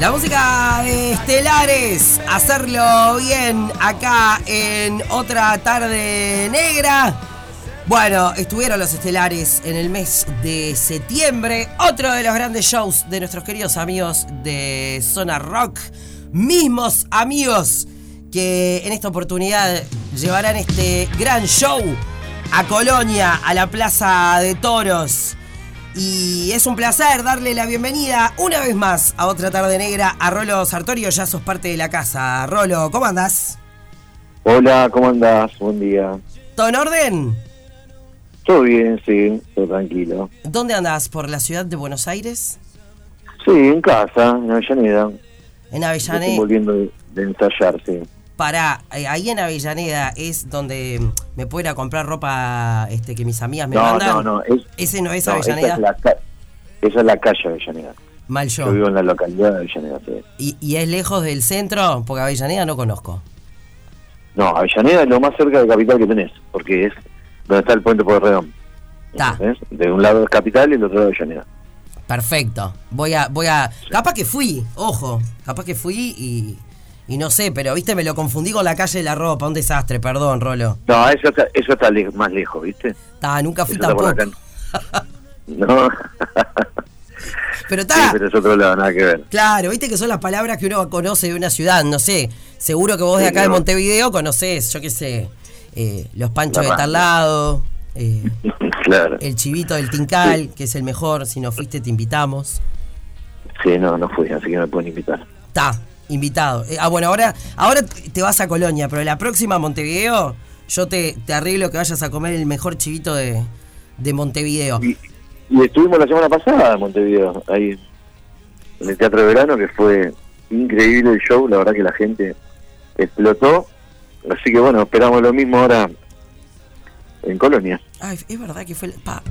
La música de Estelares, hacerlo bien acá en otra tarde negra. Bueno, estuvieron los Estelares en el mes de septiembre, otro de los grandes shows de nuestros queridos amigos de Zona Rock, mismos amigos que en esta oportunidad llevarán este gran show a Colonia, a la Plaza de Toros. Y es un placer darle la bienvenida una vez más a otra tarde negra a Rolo Sartorio. Ya sos parte de la casa. Rolo, ¿cómo andás? Hola, ¿cómo andás? Buen día. ¿Todo en orden? Todo bien, sí, todo tranquilo. ¿Dónde andás? ¿Por la ciudad de Buenos Aires? Sí, en casa, en Avellaneda. En Estoy Avellaneda. volviendo de, de ensayar, sí. Para, eh, ahí en Avellaneda es donde me puedo ir a comprar ropa este, que mis amigas me No, mandan. no, no. Es, Ese no es no, esa Avellaneda. es, la, ca- esa es la calle Avellaneda. Mal Yo yo. vivo en la localidad de Avellaneda, sí. ¿Y, y es lejos del centro? Porque Avellaneda no conozco. No, Avellaneda es lo más cerca de capital que tenés, porque es donde está el puente Pueyrredón. ¿Entendés? De un lado es capital y el otro lado Avellaneda. Perfecto. Voy a, voy a. Capaz que fui, ojo. Capaz que fui y. Y no sé, pero viste, me lo confundí con la calle de la ropa. Un desastre, perdón, Rolo. No, eso está, eso está le- más lejos, ¿viste? Ta, nunca fui Eso tampoco. No, Pero sí, está. pero es otro lado, nada que ver. Claro, viste que son las palabras que uno conoce de una ciudad, no sé. Seguro que vos de Sí, acá de no. Montevideo conocés, yo qué sé, eh, los panchos de tal lado, eh, claro. el chivito del Tincal, que es el mejor, si no fuiste te invitamos. Sí, no, no fui, así que me pueden invitar. Está, invitado. Eh, ah, bueno, ahora, ahora te vas a Colonia, pero la próxima a Montevideo, yo te, te arreglo que vayas a comer el mejor chivito de, de Montevideo. Y, y estuvimos la semana pasada en Montevideo, ahí en el Teatro de Verano, que fue increíble el show, la verdad que la gente explotó. Así que bueno, esperamos lo mismo ahora en Colonia. Ay, es verdad que fue... el- pa.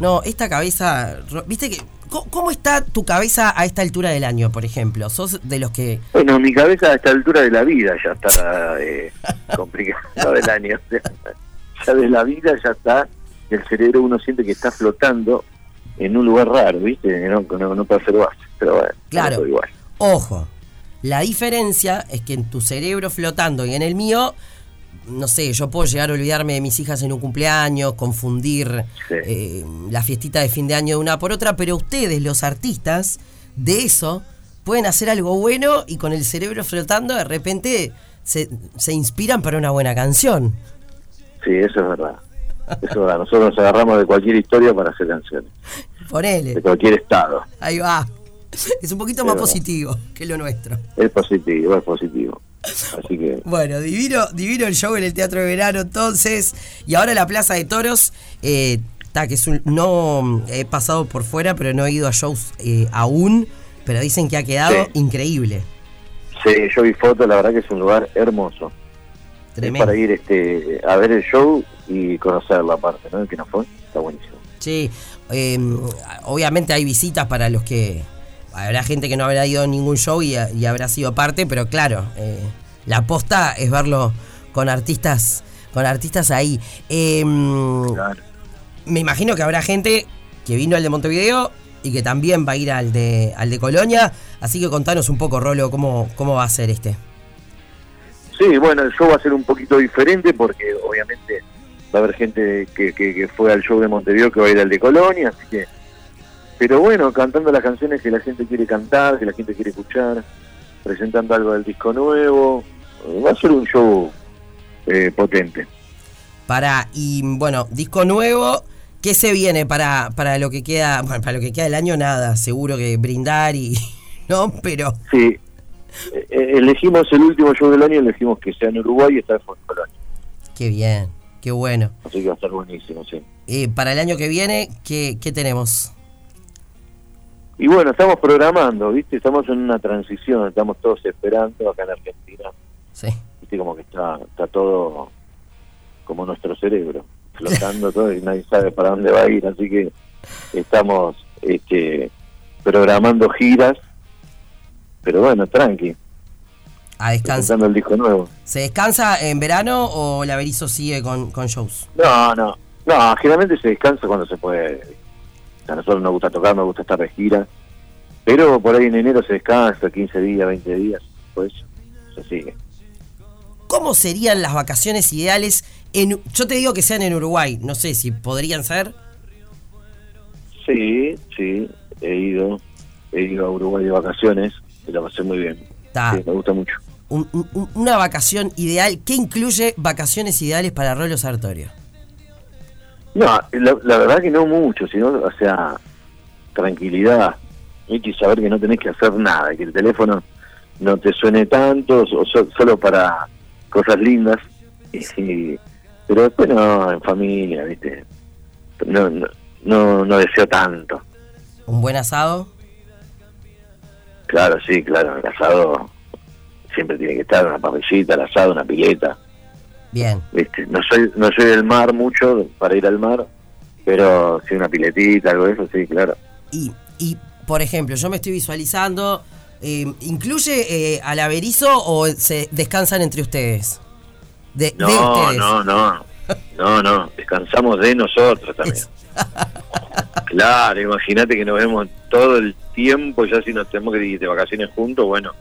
No, esta cabeza... ¿Viste que... ¿Cómo, está tu cabeza a esta altura del año, por ejemplo? ¿Sos de los que... Bueno, mi cabeza a esta altura de la vida ya está eh, complicada del año. ya de la vida ya está, el cerebro uno siente que está flotando en un lugar raro, ¿viste? No, no, no puede hacer base, pero bueno, Claro. igual. Ojo, la diferencia es que en tu cerebro flotando y en el mío, no sé, yo puedo llegar a olvidarme de mis hijas en un cumpleaños, confundir Sí. eh, la fiestita de fin de año de una por otra, pero ustedes, los artistas, de eso pueden hacer algo bueno y con el cerebro flotando de repente se, se inspiran para una buena canción. Sí, eso es verdad. Eso es verdad. Nosotros nos agarramos de cualquier historia para hacer canciones, de Ponele, cualquier estado. ahí va. Es un poquito más positivo que lo nuestro. Es positivo, es positivo. Así que, Bueno, divino, divino el show en el Teatro de Verano entonces. Y ahora la Plaza de Toros. Eh, ta, que es un, no he pasado por fuera, pero no he ido a shows eh, aún. Pero dicen que ha quedado Sí. increíble. sí, yo vi fotos, la verdad que es un lugar hermoso. Es Tremendo. para ir este, a ver el show y conocer la parte, ¿no? El que no fue, está buenísimo. Sí, eh, obviamente hay visitas para los que. Habrá gente que no habrá ido a ningún show y, y habrá sido parte, pero claro, eh, la aposta es verlo con artistas, con artistas ahí. Eh, Claro. me imagino que habrá gente que vino al de Montevideo y que también va a ir al de, al de Colonia. Así que contanos un poco, Rolo, cómo, cómo va a ser este. Sí, bueno, el show va a ser un poquito diferente porque obviamente va a haber gente que, que, que fue al show de Montevideo que va a ir al de Colonia, así que... Pero bueno, cantando las canciones que la gente quiere cantar, que la gente quiere escuchar, presentando algo del disco nuevo. Va a ser un show eh, potente. Para, y bueno, disco nuevo. ¿Qué se viene para, para lo que queda? Bueno, para lo que queda del año, nada. Seguro que brindar y. ¿No? Pero. Sí, eh, eh, elegimos el último show del año, elegimos que sea en Uruguay y esta vez fue en Colonia. Qué bien, qué bueno. Así que va a estar buenísimo, sí. Eh, para el año que viene, ¿qué, qué tenemos? Y bueno, estamos programando, ¿viste? Estamos en una transición, estamos todos esperando acá en Argentina. Sí. ¿Viste? Como que está, está todo como nuestro cerebro, flotando todo y nadie sabe para dónde va a ir. Así que estamos este, programando giras, pero bueno, tranqui, A descansar. el disco nuevo. ¿Se descansa en verano o la Berizo sigue con, con shows? No, no, no, generalmente se descansa cuando se puede. A nosotros nos gusta tocar, nos gusta estar de gira, Pero por ahí en enero se descansa, 15 días, 20 días, pues se sigue. ¿Cómo serían las vacaciones ideales? En, yo te digo que sean en Uruguay, no sé si podrían ser. Sí, sí, he ido, he ido a Uruguay de vacaciones y la pasé muy bien. Sí, me gusta mucho. una vacación ideal, ¿qué incluye vacaciones ideales para Rolo Sartorio? No, la, verdad que no mucho, sino, o sea, tranquilidad. Hay que saber que no tenés que hacer nada, que el teléfono no te suene tanto, o solo para cosas lindas. Y, pero después no, en familia, ¿viste? No, no, no, deseo tanto. ¿Un buen asado? Claro, sí, claro, el asado siempre tiene que estar, una parrillita, el asado, una pileta. Bien. ¿Viste? No soy, no soy del mar mucho para ir al mar, pero sí una piletita, algo de eso, sí, claro. Y, y por ejemplo, yo me estoy visualizando, eh, ¿incluye eh, al averizo o se descansan entre ustedes? De, no, ustedes. no, no, no, no, descansamos de nosotros también. claro, imagínate que nos vemos todo el tiempo, ya si nos tenemos que ir de vacaciones juntos, bueno,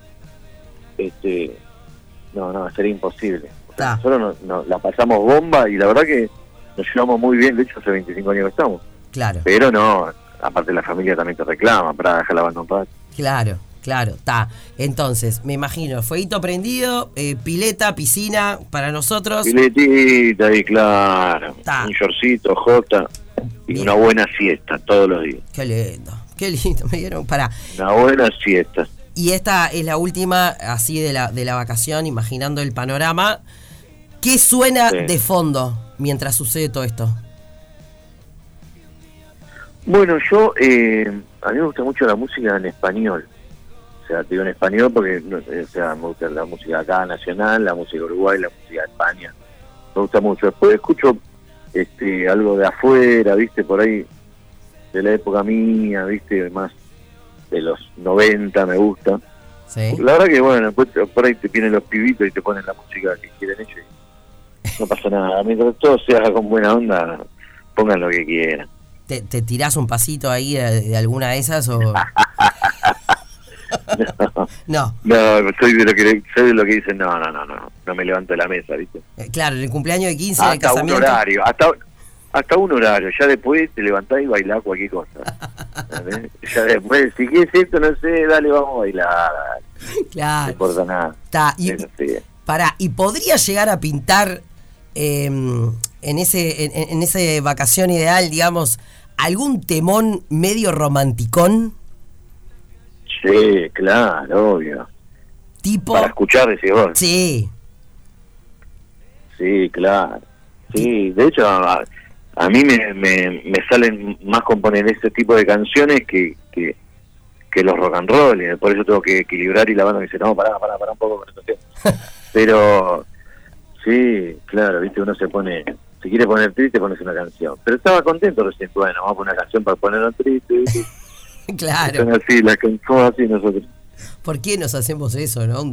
este, no, no, sería imposible. Nosotros no, la pasamos bomba y la verdad que nos llevamos muy bien, de hecho hace 25 años que estamos. Claro. Pero no, aparte la familia también te reclama para dejar la banda en paz. Claro, claro, está. Entonces, me imagino, fueguito prendido, eh, pileta, piscina para nosotros. Piletita y claro, un shortcito, jota y una buena siesta todos los días. Qué lindo, qué lindo, me dieron para... Una buena siesta. Y esta es la última, así de la, de la vacación, imaginando el panorama. ¿Qué suena de fondo mientras sucede todo esto? Bueno, yo, eh, a mí me gusta mucho la música en español. O sea, te digo en español porque o sea, me gusta la música acá nacional, la música uruguay, la música de España. Me gusta mucho. Después escucho este algo de afuera, viste, por ahí, de la época mía, viste, más de los 90 me gusta. La verdad que, bueno, por ahí te vienen los pibitos y te ponen la música que quieren ellos no pasa nada. Mientras todo se haga con buena onda, pongan lo que quieran. ¿Te, te tirás un pasito ahí de, alguna de esas o...? no. no. soy de lo que soy de lo que dicen, no, no, no, no, no me levanto de la mesa, ¿viste? Eh, claro, en el cumpleaños de 15 hasta un horario, hasta hasta un horario, ya después te levantás y bailás cualquier cosa. ya después, si quieres esto, no sé, dale, vamos a bailar. Claro. No importa nada. Está, y, para, ¿y podría llegar a pintar Em, en, ese, en, ese vacación ideal, digamos, algún temón medio romanticón? Sí, claro, obvio. Tipo. Para escuchar ese gol. Sí. Sí, claro. Sí, de hecho, a, mí me, me, salen más componer ese tipo de canciones que, que, los rock and roll. Por eso tengo que equilibrar y la banda me dice, no, pará, pará, pará un poco con. Pero Sí, claro, viste, uno se pone, si quiere poner triste, pones una canción. Pero estaba contento recién, bueno, vamos a poner una canción para ponerlo triste. claro. Son así, las somos así nosotros. ¿Por qué nos hacemos eso, no?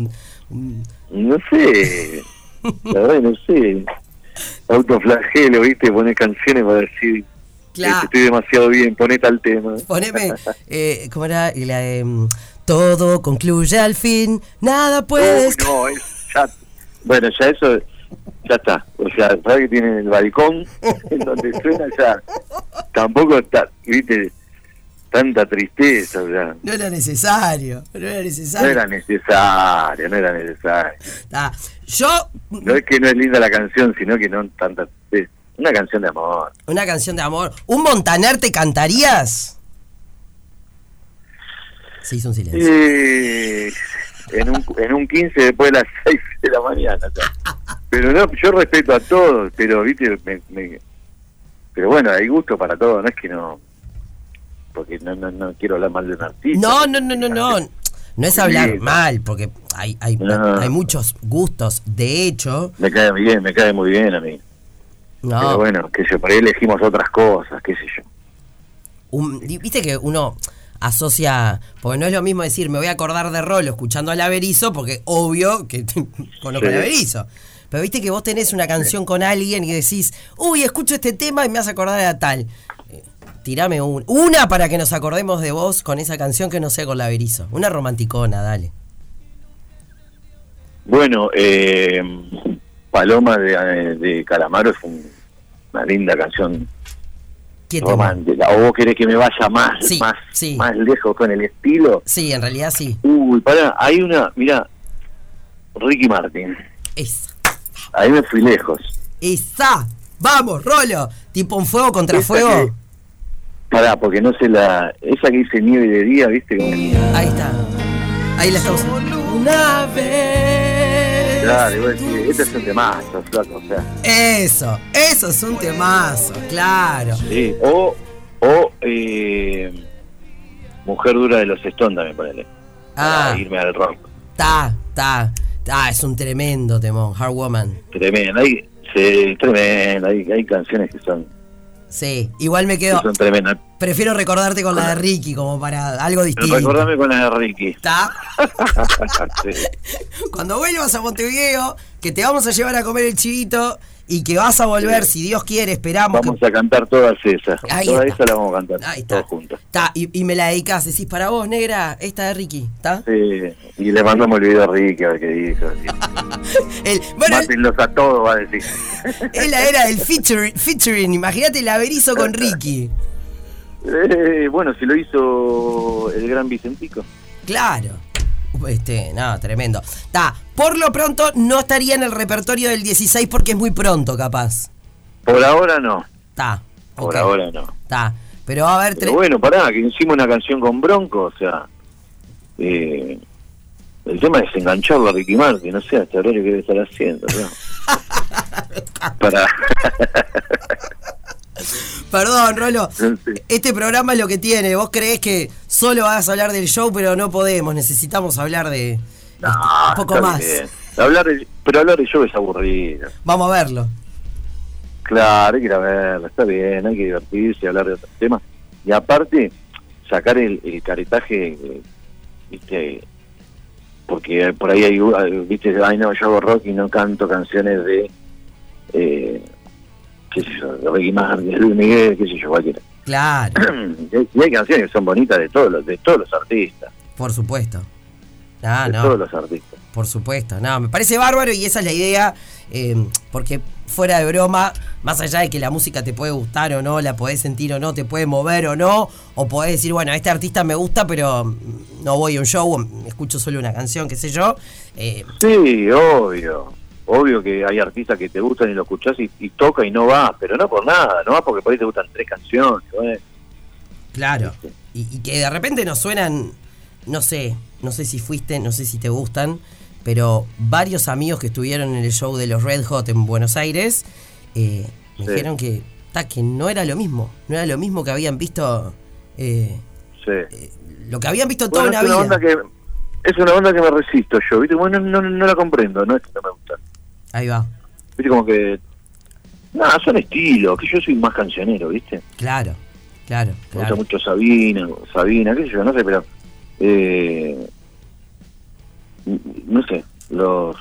No sé, la verdad no sé. Autoflagelo, viste, poner canciones para decir claro. estoy demasiado bien, poné tal tema. Poneme, eh, ¿cómo era? La, eh, todo concluye al fin, nada puede... no, es, ya, bueno, ya eso ya está. O sea, sabes que tienen el balcón en donde suena ya. Tampoco está, viste, tanta tristeza. O sea. No era necesario, no era necesario. No era necesario, no era necesario. yo. No es que no es linda la canción, sino que no tanta tristeza. Una canción de amor. Una canción de amor. ¿Un Montaner te cantarías? Se hizo un silencio. Eh, en un, en un 15 después de las 6 de la mañana. Pero no, yo respeto a todos, pero viste, me, pero bueno, hay gusto para todos, no es que no, porque no, no, no quiero hablar mal de un artista. No, no, no, no, no. No es hablar mal, porque hay, hay, hay muchos gustos. De hecho. Me cae bien, me cae muy bien a mí. No. Pero bueno, que yo por ahí elegimos otras cosas, qué sé yo. Viste que uno asocia, porque no es lo mismo decir me voy a acordar de Rolo escuchando al Averizo, porque obvio que conozco al Averizo. Pero viste que vos tenés una canción con alguien y decís, uy, escucho este tema y me hace acordar a tal. tirame un, una para que nos acordemos de vos con esa canción que no sea con la Berizo. Una romanticona, dale. Bueno, eh, Paloma de, de Calamaro es una linda canción romántica. ¿O vos querés que me vaya más, más, más lejos con el estilo? Sí, en realidad sí. Uy, pará, hay una, mira, Ricky Martin. Esa. Ahí me fui lejos. Esa. Vamos, Rolo. Tipo un fuego contra fuego. pará, porque no sé la. Esa que dice nieve de día, ¿viste? Ahí está. Ahí la estamos. Una vez. Claro, este es un temazo, flaco, o sea. Eso, eso es un temazo, claro. Sí, o, o eh, Mujer Dura de los Stones también, ponele. Ah. Para irme al rock. Ta, ta. Ah, es un tremendo temón, Hard Woman. Tremendo, hay, sí, tremendo, hay, hay canciones que son... Sí, igual me quedo... son tremendas. Prefiero recordarte con la de Ricky, como para algo distinto. Recordame con la de Ricky. ¿Está? Cuando vuelvas a Montevideo, que te vamos a llevar a comer el chivito y que vas a volver, si Dios quiere, esperamos. Vamos a cantar todas esas. todas esas las vamos a cantar. Ahí está. Todas juntas. y, me la dedicas, decís para vos, negra, esta de Ricky, ¿está? Sí, y le mandamos el video a Ricky a ver qué dijo. el, bueno, a todos, va a decir. es la era del featuring, featuring imagínate el averizo con Ricky. Eh, bueno, si lo hizo el gran Vicentico. Claro. Este, nada, tremendo. Ta, por lo pronto no estaría en el repertorio del 16 porque es muy pronto, capaz. Por ahora no. Está. Por ahora no. Está. Pero a haber tres. Bueno, pará, que hicimos una canción con Bronco, o sea. Eh, el tema es engancharlo a Ricky Martin, no sé hasta ahora qué debe estar haciendo, ¿no? Para. Perdón, Rolo. Este programa es lo que tiene. Vos creés que solo vas a hablar del show, pero no podemos. Necesitamos hablar de un poco más. Hablar pero hablar del show es aburrido. Vamos a verlo. Claro, hay que ir a verlo. Está bien, hay que divertirse, hablar de otros temas. Y aparte, sacar el, caretaje, viste, porque por ahí hay, viste, ay no, yo hago rock y no canto canciones de... Eh, qué sé yo, de Ricky Martin, de Luis Miguel, qué sé yo, cualquiera. Claro. y hay canciones que son bonitas de todos los, de todos los artistas. Por supuesto. Ah, de todos los artistas. Por supuesto, no, me parece bárbaro y esa es la idea, eh, porque fuera de broma, más allá de que la música te puede gustar o no, la podés sentir o no, te puede mover o no, o podés decir, bueno, este artista me gusta, pero no voy a un show, escucho solo una canción, qué sé yo. Eh, sí, obvio obvio que hay artistas que te gustan y lo escuchás y, toca y no va, pero no por nada, no va porque por ahí te gustan tres canciones. Claro, y, que de repente nos suenan, no sé, no sé si fuiste, no sé si te gustan, pero varios amigos que estuvieron en el show de los Red Hot en Buenos Aires eh, me dijeron que, que no era lo mismo, no era lo mismo que habían visto, eh, eh, lo que habían visto toda una vida. es una banda que me resisto yo, ¿viste? Bueno, no, no, la comprendo, no es que no me gusta. Ahí va. Viste como que... Nada, son estilos, que yo soy más cancionero, ¿viste? Claro, claro. Me gusta mucho Sabina, Sabina, qué sé yo, no sé, pero... Eh, no sé, los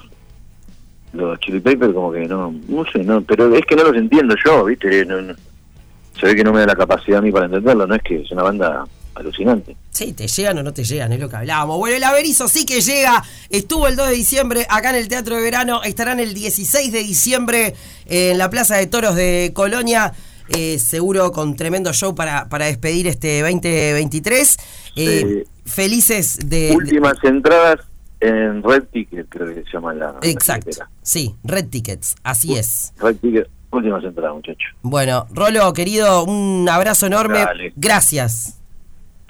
los Chili Papers como que no, no sé, no, pero es que no los entiendo yo, ¿viste? se ve que no me da la capacidad a mí para entenderlo, no es que es una banda alucinante. Sí, te llegan o no te llegan, es lo que hablábamos. Bueno, el Averizo sí que llega. Estuvo el 2 de diciembre acá en el Teatro de Verano. Estarán el 16 de diciembre en la Plaza de Toros de Colonia. Eh, seguro con tremendo show para, para despedir este 2023. Eh, felices de. Últimas entradas en Red Ticket, creo que se llama la. Exacto. sí, Red Tickets, así es. Red Ticket, últimas entradas, muchachos. Bueno, Rolo, querido, un abrazo enorme. Gracias.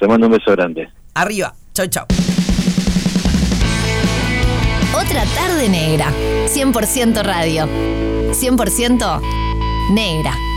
Te mando un beso grande. Arriba. Chau, chau. Otra tarde negra. 100% radio. 100% negra.